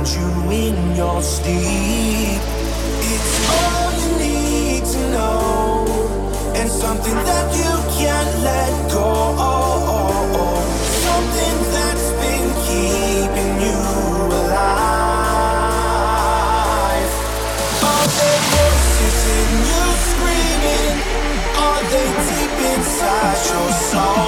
find you in your sleep. It's all you need to know, and something that you can't let go. Something that's been keeping you alive. Are voices in you screaming? Are they deep inside your soul?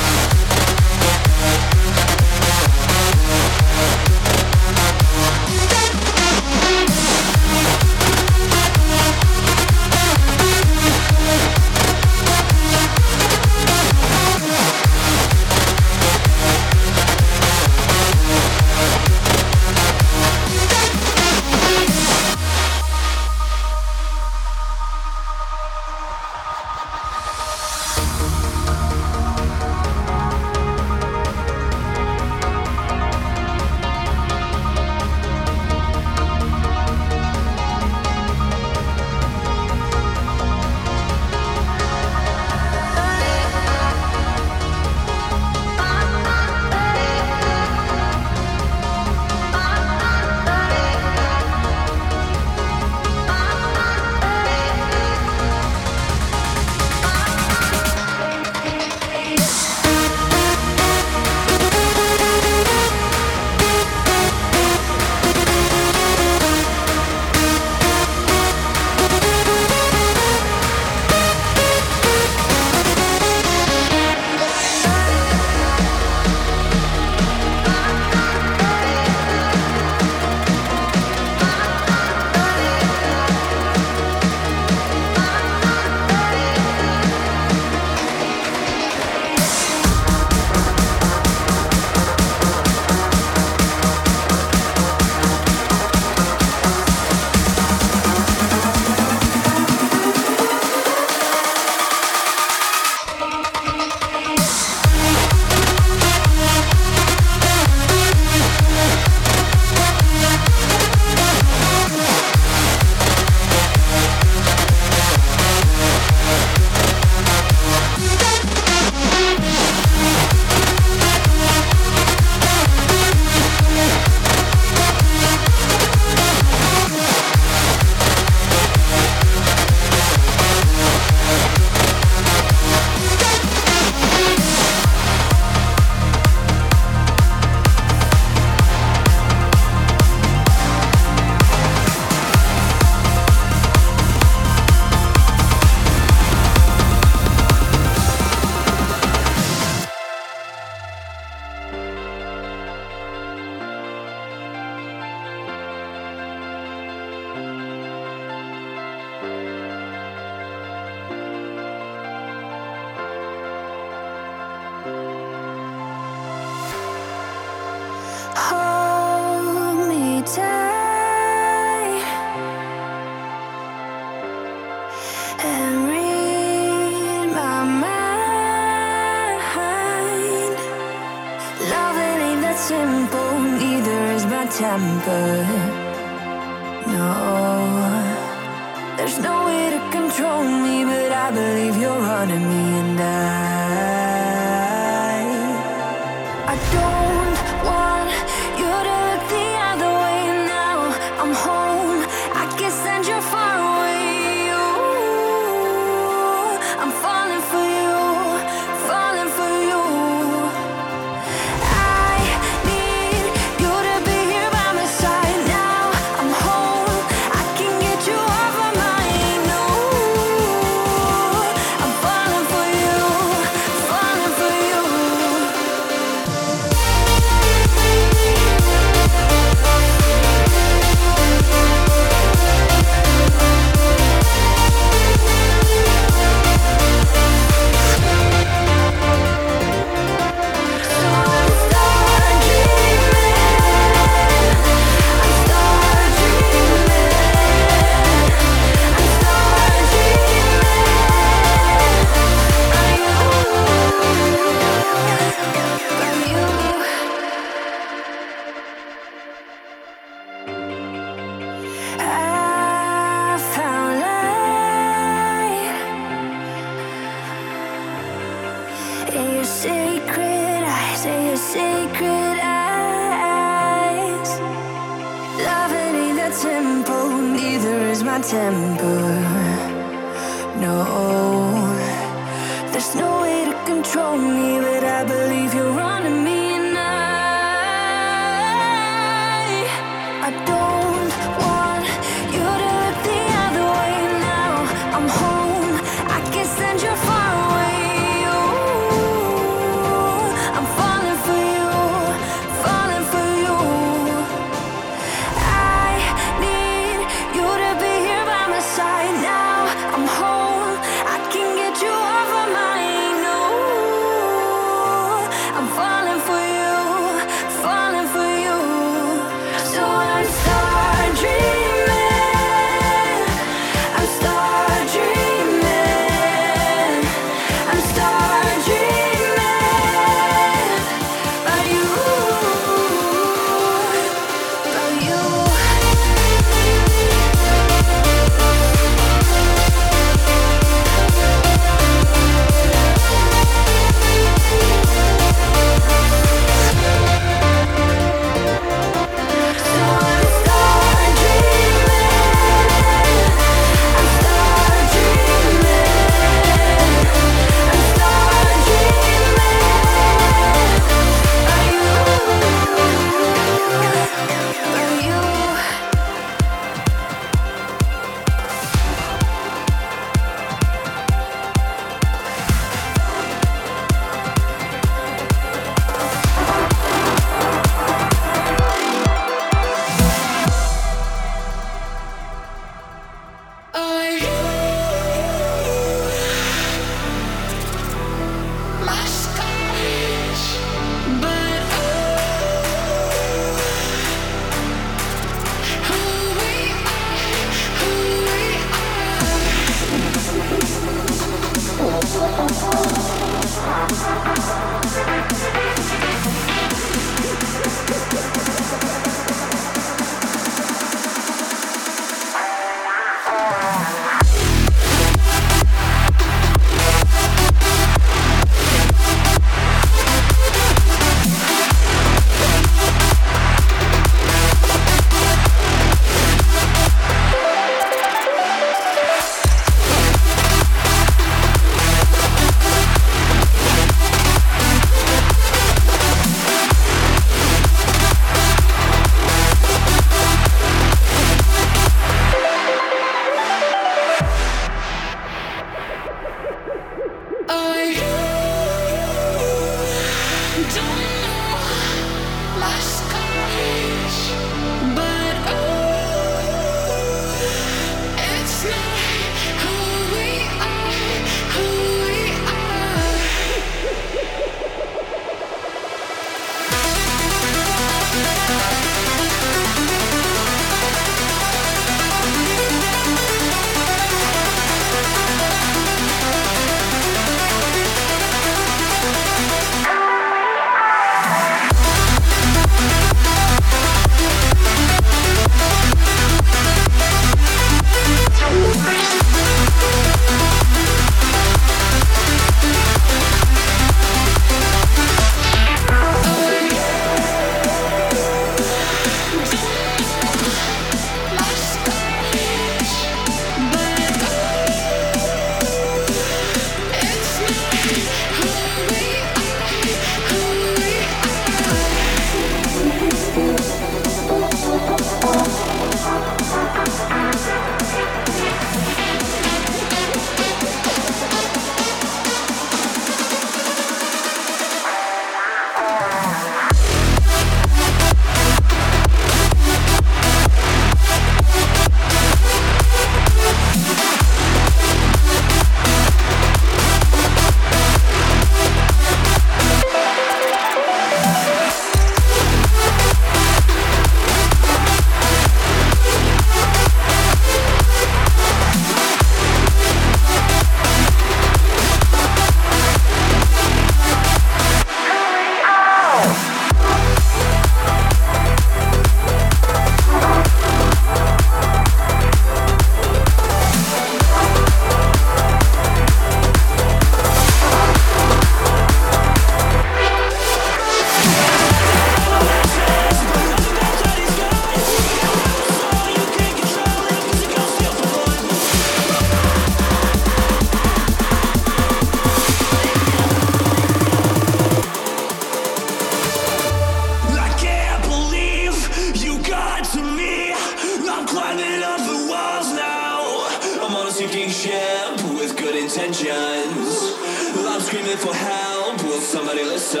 Screaming for help, will somebody listen?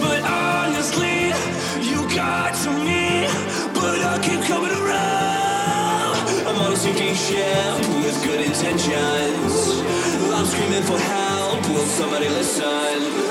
But honestly, you got to me, but I keep coming around. I'm on a sinking ship with good intentions. I'm screaming for help, will somebody listen?